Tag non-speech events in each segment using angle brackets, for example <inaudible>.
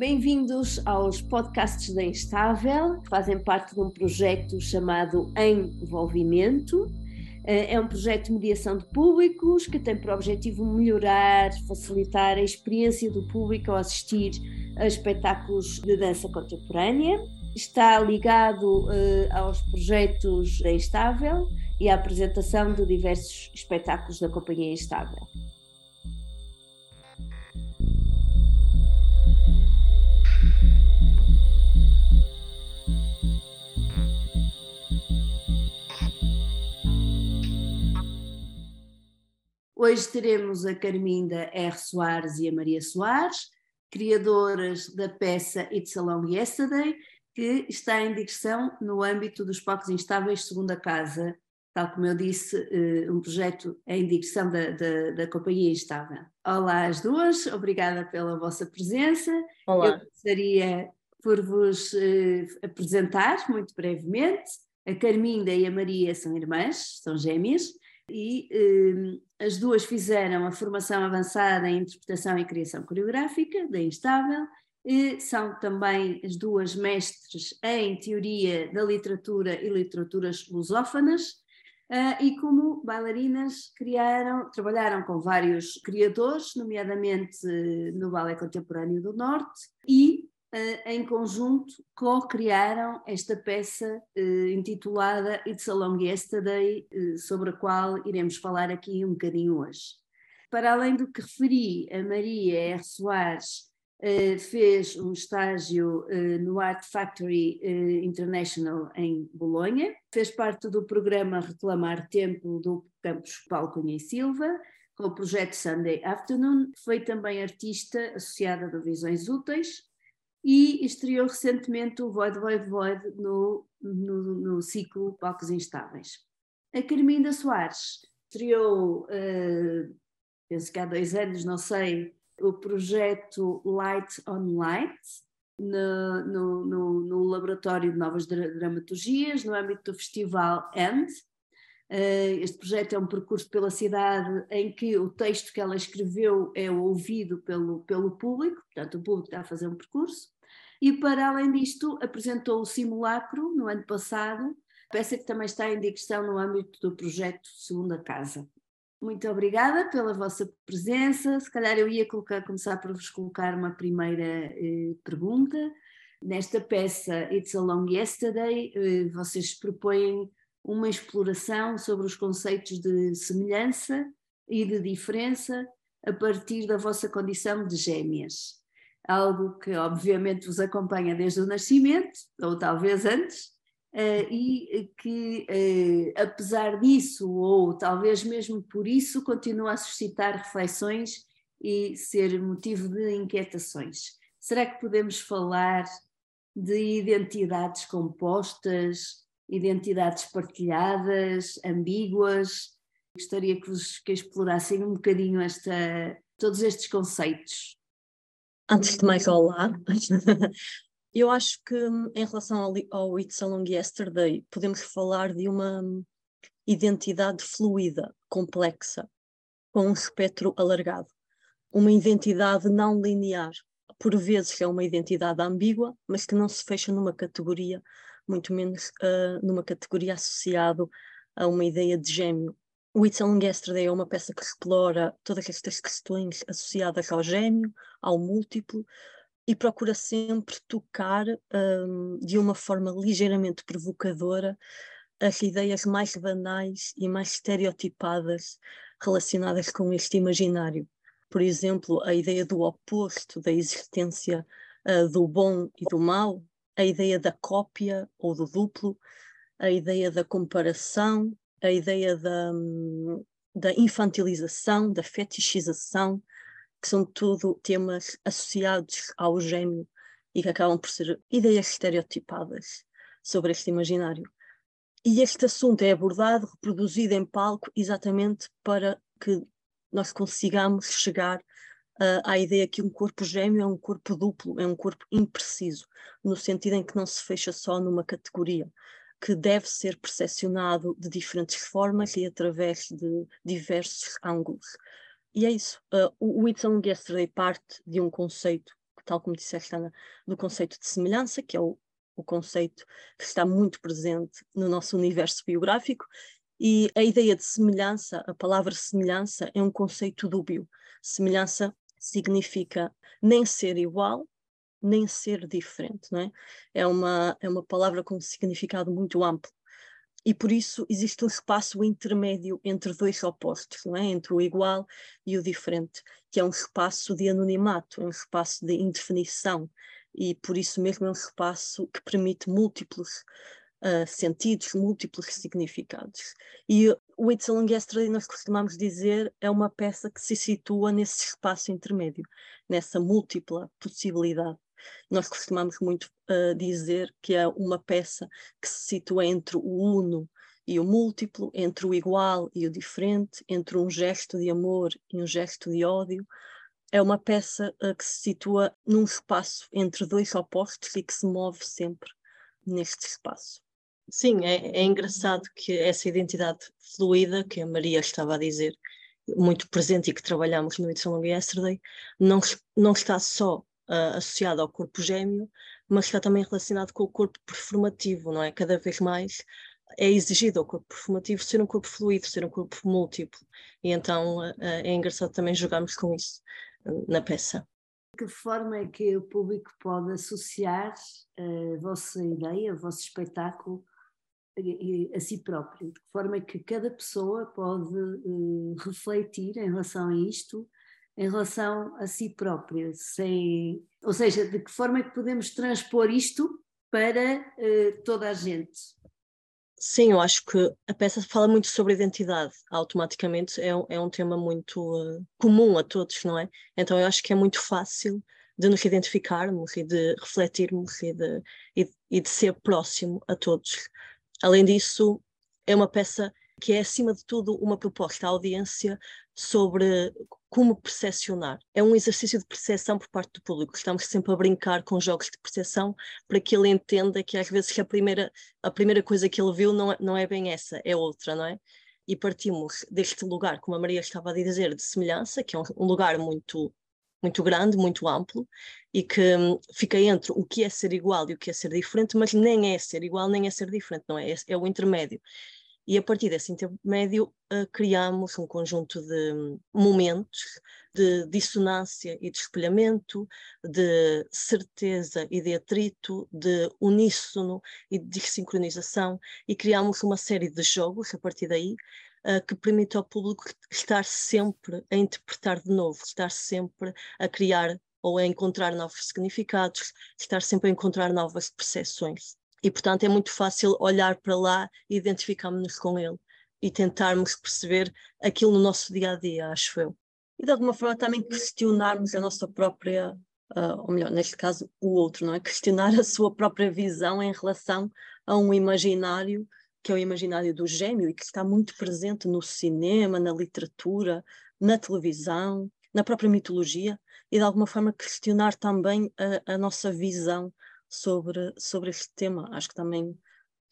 Bem-vindos aos podcasts da Instável, que fazem parte de um projeto chamado Envolvimento. Eh, é um projeto de mediação de públicos que tem por objetivo melhorar, facilitar a experiência do público ao assistir a espetáculos de dança contemporânea. Está ligado uh, aos projetos da Instável e à apresentação de diversos espetáculos da Companhia Instável. Hoje teremos a Carminda R. Soares e a Maria Soares, criadoras da peça It's a Long Yesterday, que está em digressão no âmbito dos palcos instáveis Segunda Casa, tal como eu disse, eh, um projeto em digressão da, da, da Companhia Instável. Olá às duas, obrigada pela vossa presença. Olá. Eu gostaria por vos eh, apresentar muito brevemente. A Carminda e a Maria são irmãs, são gêmeas, e eh, as duas fizeram a formação avançada em interpretação e criação coreográfica da Instável, e são também as duas mestres em teoria da literatura e literaturas lusófanas, uh, e como bailarinas criaram, trabalharam com vários criadores, nomeadamente no Ballet Contemporâneo do Norte, e em conjunto co-criaram esta peça uh, intitulada It's a Long Yesterday, uh, sobre a qual iremos falar aqui um bocadinho hoje. Para além do que referi, a Maria R. Soares fez um estágio no Art Factory International em Bolonha, fez parte do programa Reclamar Tempo do campus Paulo Cunha e Silva, com o projeto Sunday Afternoon, foi também artista associada a Visões Úteis, e estreou recentemente o Void Void Void no, no, no ciclo Palcos Instáveis. A Carminda Soares estreou, uh, penso que há dois anos, não sei, o projeto Light on Light, no, no, no, no, Laboratório de Novas Dramaturgias, no âmbito do Festival END. Uh, este projeto é um percurso pela cidade em que o texto que ela escreveu é ouvido pelo, pelo público, portanto, o público está a fazer um percurso. E, para além disto, apresentou o Simulacro no ano passado, peça que também está em digressão no âmbito do projeto Segunda Casa. Muito obrigada pela vossa presença. Se calhar eu ia colocar, começar por vos colocar uma primeira eh, pergunta. Nesta peça It's a Long Yesterday, eh, vocês propõem uma exploração sobre os conceitos de semelhança e de diferença a partir da vossa condição de gêmeas algo que obviamente vos acompanha desde o nascimento, ou talvez antes, uh, e que, uh, apesar disso, ou talvez mesmo por isso, continua a suscitar reflexões e ser motivo de inquietações. Será que podemos falar de identidades compostas, identidades partilhadas, ambíguas? Gostaria que, vos, que explorassem um bocadinho esta, todos estes conceitos. Antes de mais, olá. <laughs> Eu acho que em relação ao, ao It's a Long Yesterday, podemos falar de uma identidade fluida, complexa, com um espectro alargado. Uma identidade não linear. Por vezes é uma identidade ambígua, mas que não se fecha numa categoria, muito menos uh, numa categoria associada a uma ideia de gêmeo. O It's a Long Yesterday é uma peça que explora todas estas questões associadas ao gêmeo, ao múltiplo, e procura sempre tocar um, de uma forma ligeiramente provocadora as ideias mais banais e mais estereotipadas relacionadas com este imaginário. Por exemplo, a ideia do oposto, da existência uh, do bom e do mal, a ideia da cópia ou do duplo, a ideia da comparação, a ideia da, da infantilização, da fetichização, que são tudo temas associados ao gêmeo e que acabam por ser ideias estereotipadas sobre este imaginário. E este assunto é abordado, reproduzido em palco, exatamente para que nós consigamos chegar uh, à ideia que um corpo gêmeo é um corpo duplo, é um corpo impreciso, no sentido em que não se fecha só numa categoria, que deve ser percepcionado de diferentes formas e através de diversos ângulos. E é isso. Uh, o It's Only Yesterday parte de um conceito tal como disseste, Ana, do conceito de semelhança, que é o, o conceito que está muito presente no nosso universo biográfico, e a ideia de semelhança, a palavra semelhança, é um conceito dúbio. Semelhança significa nem ser igual, nem ser diferente, não é? É uma, é uma palavra com um significado muito amplo. E por isso existe um espaço intermédio entre dois opostos, não é? Entre o igual e o diferente, que é um espaço de anonimato, é um espaço de indefinição, e por isso mesmo é um espaço que permite múltiplos uh, sentidos, múltiplos significados. E o It's a Long Yesterday, nós costumamos dizer, é uma peça que se situa nesse espaço intermédio, nessa múltipla possibilidade. Nós costumamos muito uh, dizer que é uma peça que se situa entre o uno e o múltiplo, entre o igual e o diferente, entre um gesto de amor e um gesto de ódio. É uma peça uh, que se situa num espaço entre dois opostos e que se move sempre neste espaço. Sim, é, é engraçado que essa identidade fluida que a Maria estava a dizer, muito presente e que trabalhamos no It's Long Yesterday, não, não está só uh, associada ao corpo gêmeo, mas está também relacionado com o corpo performativo, não é? Cada vez mais é exigido ao corpo performativo ser um corpo fluido, ser um corpo múltiplo. E então uh, é engraçado também jogarmos com isso na peça. De que forma é que o público pode associar a vossa ideia, o vosso espetáculo a si próprio, de forma que cada pessoa pode uh, refletir em relação a isto, em relação a si própria, sem, ou seja, de que forma é que podemos transpor isto para uh, toda a gente. Sim, eu acho que a peça fala muito sobre identidade, automaticamente é um, é um tema muito uh, comum a todos, não é? Então eu acho que é muito fácil de nos identificarmos e de refletirmos e de, e, e de ser próximo a todos. Além disso, é uma peça que é, acima de tudo, uma proposta à audiência sobre como percepcionar. É um exercício de percepção por parte do público. Estamos sempre a brincar com jogos de percepção para que ele entenda que às vezes a primeira, a primeira coisa que ele viu não é, não é bem essa, é outra, não é? E partimos deste lugar, como a Maria estava a dizer, de semelhança, que é um, um lugar muito muito grande, muito amplo, e que hum, fica entre o que é ser igual e o que é ser diferente, mas nem é ser igual nem é ser diferente, não é? É, o intermédio. E a partir desse intermédio uh, criamos um conjunto de hum, momentos de dissonância e de espelhamento, de certeza e de atrito, de uníssono e de desincronização, e criamos uma série de jogos a partir daí uh, que permite ao público estar sempre a interpretar de novo, estar sempre a criar ou a encontrar novos significados, estar sempre a encontrar novas percepções. E, portanto, é muito fácil olhar para lá e identificarmos-nos com ele e tentarmos perceber aquilo no nosso dia a dia, acho eu. E de alguma forma também questionarmos a nossa própria, uh, ou melhor, neste caso, o outro, não é? <laughs> Questionar a sua própria visão em relação a um imaginário que é o imaginário do gêmeo e que está muito presente no cinema, na literatura, na televisão, na própria mitologia, e de alguma forma questionar também a, a nossa visão sobre, sobre este tema. Acho que também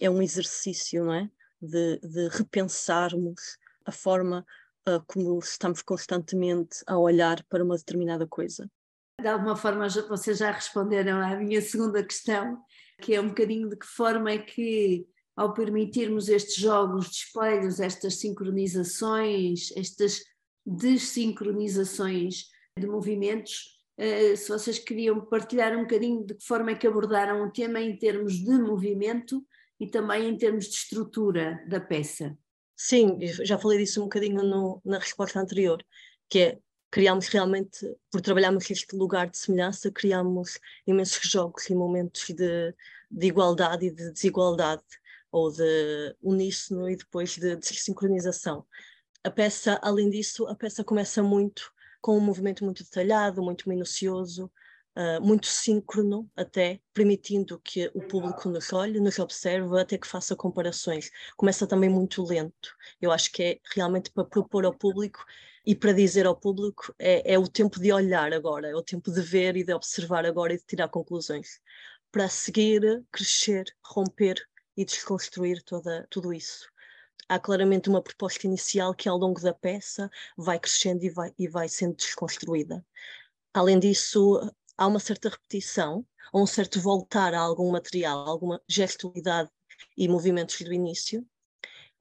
é um exercício, não é? De, de repensarmos a forma uh, como estamos constantemente a olhar para uma determinada coisa. De alguma forma, vocês já responderam à minha segunda questão, que é um bocadinho de que forma é que ao permitirmos estes jogos de espelhos, estas sincronizações, estas desincronizações de movimentos, eh, se vocês queriam partilhar um bocadinho de que forma é que abordaram o tema em termos de movimento e também em termos de estrutura da peça. Sim, já falei disso um bocadinho no, na resposta anterior, que é criámos realmente, por trabalharmos este lugar de semelhança, criámos imensos jogos e momentos de, de igualdade e de desigualdade ou de uníssono e depois de desincronização. A peça, além disso, a peça começa muito com um movimento muito detalhado, muito minucioso, uh, muito síncrono até, permitindo que o público nos olhe, nos observe, até que faça comparações. Começa também muito lento. Eu acho que é realmente para propor ao público e para dizer ao público é, é o tempo de olhar agora, é o tempo de ver e de observar agora e de tirar conclusões. Para seguir, crescer, romper e desconstruir toda, tudo isso. Há claramente uma proposta inicial que ao longo da peça vai crescendo e vai, e vai sendo desconstruída. Além disso, há uma certa repetição, um certo voltar a algum material, alguma gestualidade e movimentos do início,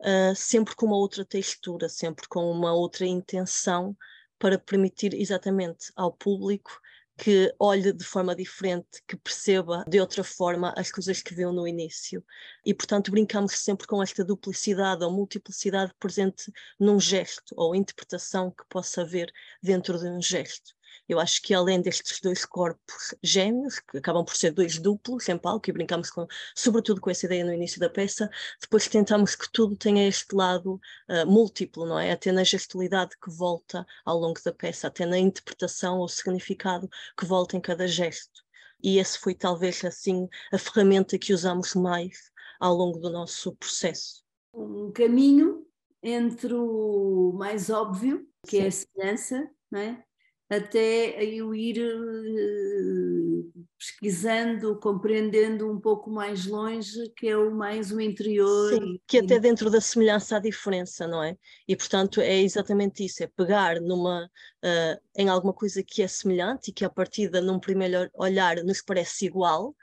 uh, sempre com uma outra textura, sempre com uma outra intenção para permitir exatamente ao público que olhe de forma diferente, que perceba de outra forma as coisas que viu no início. E, portanto, brincamos sempre com esta duplicidade ou multiplicidade presente num gesto ou interpretação que possa haver dentro de um gesto. Eu acho que além destes dois corpos gêmeos, que acabam por ser dois duplos em palco, e brincamos com, sobretudo com essa ideia no início da peça, depois tentamos que tudo tenha este lado uh, múltiplo, não é? Até na gestualidade que volta ao longo da peça, até na interpretação ou significado que volta em cada gesto. E esse foi talvez assim a ferramenta que usamos mais ao longo do nosso processo. Um caminho entre o mais óbvio, que Sim. é a semelhança, não é? Até eu ir uh, pesquisando, compreendendo um pouco mais longe, que é o mais o interior. Sim, que até dentro da semelhança há diferença, não é? E portanto é exatamente isso, é pegar numa, uh, em alguma coisa que é semelhante e que a partir de num primeiro olhar nos parece igual,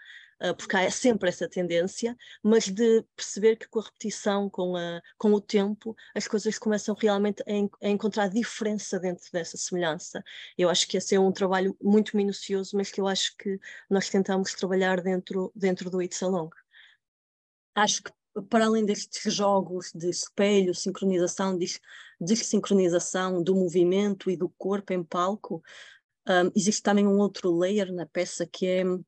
porque há sempre essa tendência, mas de perceber que com a repetição, com, a, com o tempo, as coisas começam realmente a, a, encontrar diferença dentro dessa semelhança. Eu acho que esse é um trabalho muito minucioso, mas que eu acho que nós tentamos trabalhar dentro, dentro do It's Along. Acho que para além destes jogos de espelho, sincronização, desincronização do movimento e do corpo em palco, um, existe também um outro layer na peça que é uh,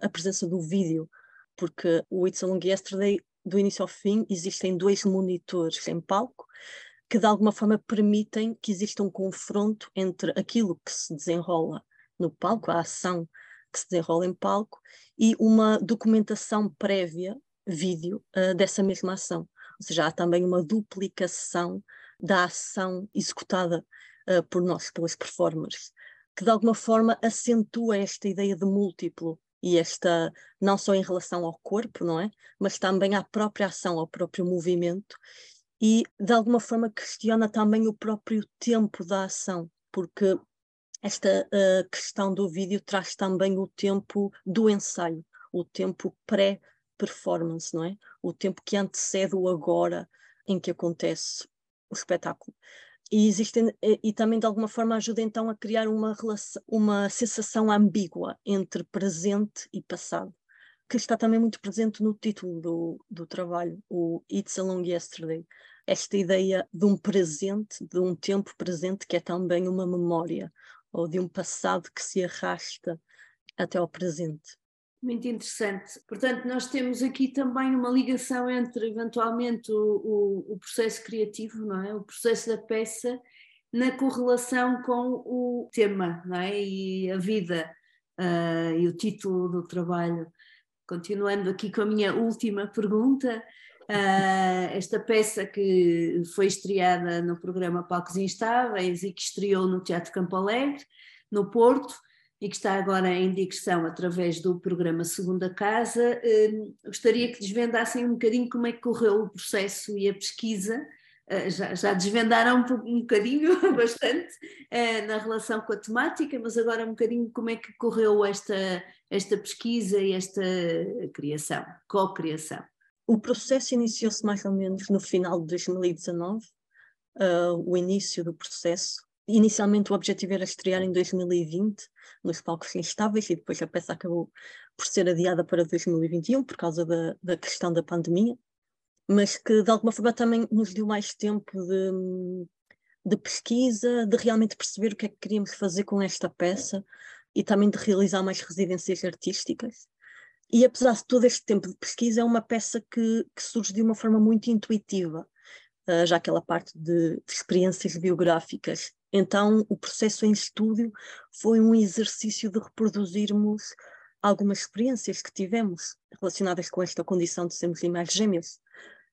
a presença do vídeo, porque o It's a Long Yesterday, do início ao fim, existem dois monitores em palco que de alguma forma permitem que exista um confronto entre aquilo que se desenrola no palco, a ação que se desenrola em palco, e uma documentação prévia, vídeo, uh, dessa mesma ação. Ou seja, há também uma duplicação da ação executada uh, por nós, pelas performers que de alguma forma acentua esta ideia de múltiplo e esta, não só em relação ao corpo, não é? Mas também à própria ação, ao próprio movimento e de alguma forma questiona também o próprio tempo da ação, porque esta uh, questão do vídeo traz também o tempo do ensaio, o tempo pré-performance, não é? O tempo que antecede o agora em que acontece o espetáculo e existem e, também de alguma forma ajuda então a criar uma relação, uma sensação ambígua entre presente e passado, que está também muito presente no título do, do trabalho, o It's a Long Yesterday. Esta ideia de um presente, de um tempo presente que é também uma memória, ou de um passado que se arrasta até ao presente. Muito interessante. Portanto, nós temos aqui também uma ligação entre, eventualmente, o, o, o, processo criativo, não é? O processo da peça, na correlação com o tema, não é? E a vida uh, e o título do trabalho. Continuando aqui com a minha última pergunta, uh, esta peça que foi estreada no programa Palcos Instáveis e que estreou no Teatro Campo Alegre, no Porto, e que está agora em digressão através do programa Segunda Casa. Hum, gostaria que desvendassem um bocadinho como é que correu o processo e a pesquisa. Uh, já, já, desvendaram um, bocadinho, <laughs> bastante, uh, na relação com a temática, mas agora um bocadinho como é que correu esta, esta pesquisa e esta criação, co-criação. O processo iniciou-se mais ou menos no final de 2019, uh, o início do processo Inicialmente o objetivo era estrear em 2020 nos palcos instáveis e depois a peça acabou por ser adiada para 2021 por causa da, da questão da pandemia, mas que de alguma forma também nos deu mais tempo de, de pesquisa, de realmente perceber o que é que queríamos fazer com esta peça e também de realizar mais residências artísticas. E apesar de todo este tempo de pesquisa, é uma peça que, que surge de uma forma muito intuitiva, uh, já aquela parte de, de experiências biográficas então, o processo em estúdio foi um exercício de reproduzirmos algumas experiências que tivemos relacionadas com esta condição de sermos irmãos gêmeos.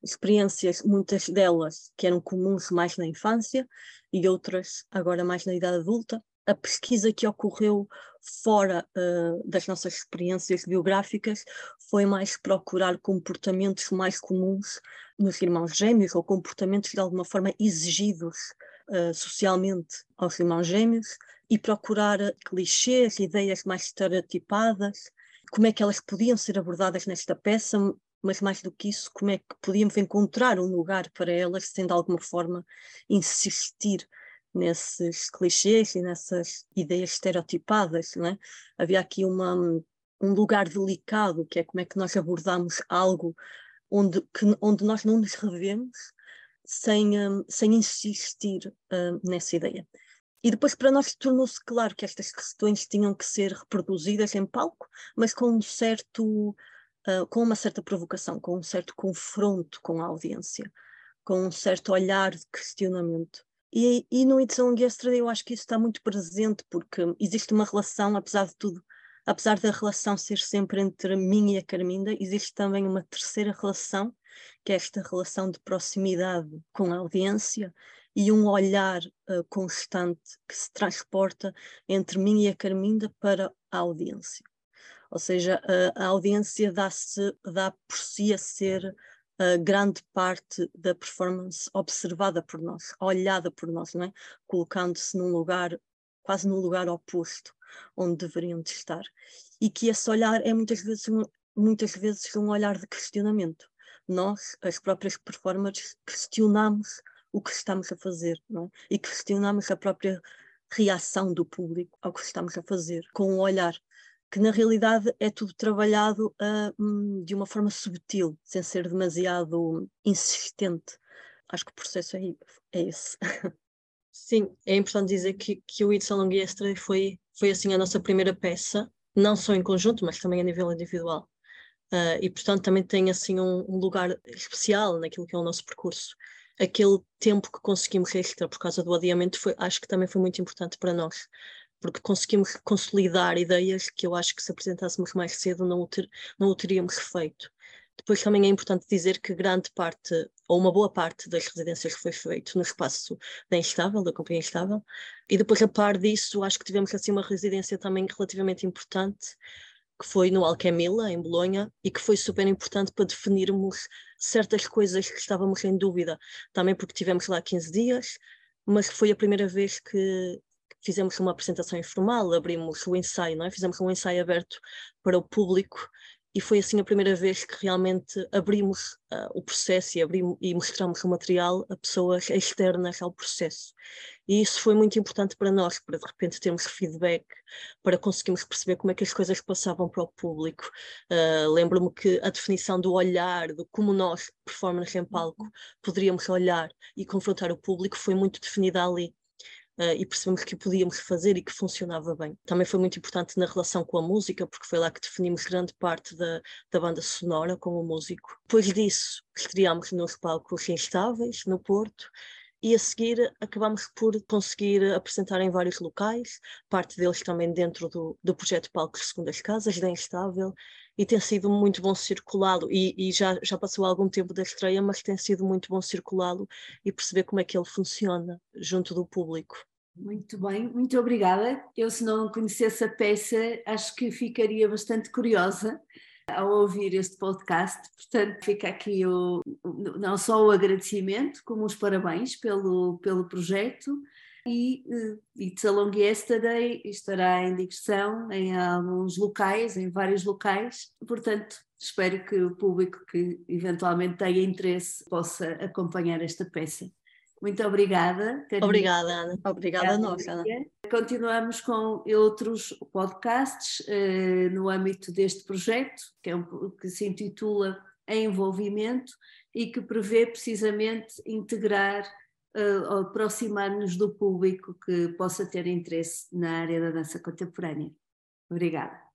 Experiências, muitas delas que eram comuns mais na infância e outras agora mais na idade adulta. a pesquisa que ocorreu fora uh, das nossas experiências biográficas foi mais procurar comportamentos mais comuns nos irmãos gêmeos ou comportamentos de alguma forma exigidos uh, socialmente aos irmãos gêmeos e procurar clichês, ideias mais estereotipadas, como é que elas podiam ser abordadas nesta peça, mas mais do que isso, como é que podíamos encontrar um lugar para elas sem de alguma forma insistir nesses clichês e nessas ideias estereotipadas, não é? Havia aqui uma, um lugar delicado, que é como é que nós abordamos algo onde, que, onde nós não nos revemos sem, um, sem insistir um, nessa ideia. E depois para nós tornou-se claro que estas questões tinham que ser reproduzidas em palco, mas com um certo, uh, com uma certa provocação, com um certo confronto com a audiência, com um certo olhar de questionamento. E, e no It's Long Yesterday eu acho que isso está muito presente, porque existe uma relação, apesar de tudo, apesar da relação ser sempre entre mim e a Carminda, existe também uma terceira relação, que é esta relação de proximidade com a audiência e um olhar uh, constante que se transporta entre mim e a Carminda para a audiência. Ou seja, a, a audiência dá-se, dá por si a ser grande parte da performance observada por nós, olhada por nós, não é? colocando-se num lugar, quase no lugar oposto, onde deveriam de estar. E que esse olhar é muitas vezes, muitas vezes um olhar de questionamento. Nós, as próprias performers, questionamos o que estamos a fazer é? e questionamos a própria reação do público ao que estamos a fazer, com um olhar que na realidade é tudo trabalhado uh, de uma forma subtil, sem ser demasiado insistente. Acho que o processo é, é esse. <laughs> Sim, é importante dizer que, que o It's a Long Yesterday foi, foi assim a nossa primeira peça, não só em conjunto, mas também a nível individual. Uh, e portanto também tem assim um, um, lugar especial naquilo que é o nosso percurso. Aquele tempo que conseguimos extra por causa do adiamento foi, acho que também foi muito importante para nós, porque conseguimos consolidar ideias que eu acho que se apresentássemos mais cedo não o, ter, não o teríamos feito. Depois também é importante dizer que grande parte, ou uma boa parte das residências foi feito no espaço da Instável, da Companhia Instável, e depois a par disso acho que tivemos assim uma residência também relativamente importante, que foi no Alquemila, em Bolonha, e que foi super importante para definirmos certas coisas que estávamos em dúvida, também porque tivemos lá 15 dias, mas foi a primeira vez que, fizemos uma apresentação informal, abrimos o ensaio, não é? fizemos um ensaio aberto para o público e foi assim a primeira vez que realmente abrimos uh, o processo e, abrimos, e mostramos o material a pessoas externas ao processo. E isso foi muito importante para nós, para de repente termos feedback, para conseguirmos perceber como é que as coisas passavam para o público. Uh, Lembro-me que a definição do olhar, de como nós, performers em palco, uhum. poderíamos olhar e confrontar o público, foi muito definida ali uh, e percebemos que podíamos fazer e que funcionava bem. Também foi muito importante na relação com a música, porque foi lá que definimos grande parte da, da banda sonora com o músico. Depois disso, estreámos nos palcos instáveis, no Porto, e a seguir acabamos por conseguir apresentar em vários locais, parte deles também dentro do, do projeto Palcos Segundas Casas, da Instável, e tem sido muito bom circulá-lo, e, e, já, já passou algum tempo da estreia, mas tem sido muito bom circulá-lo e perceber como é que ele funciona junto do público. Muito bem, muito obrigada. Eu, se não conhecesse a peça, acho que ficaria bastante curiosa ao ouvir este podcast. Portanto, fica aqui o, não só o agradecimento, como os parabéns pelo, pelo projeto. E uh, It's a Long Yesterday estará em digressão em alguns locais, em vários locais. Portanto, espero que o público que eventualmente tenha interesse possa acompanhar esta peça. Muito obrigada. Obrigada, Ana. Obrigada a nós, Ana. Continuamos com outros podcasts uh, no âmbito deste projeto, que, é um, que se intitula Envolvimento e que prevê precisamente integrar, uh, aproximar-nos do público que possa ter interesse na área da dança contemporânea. Obrigada.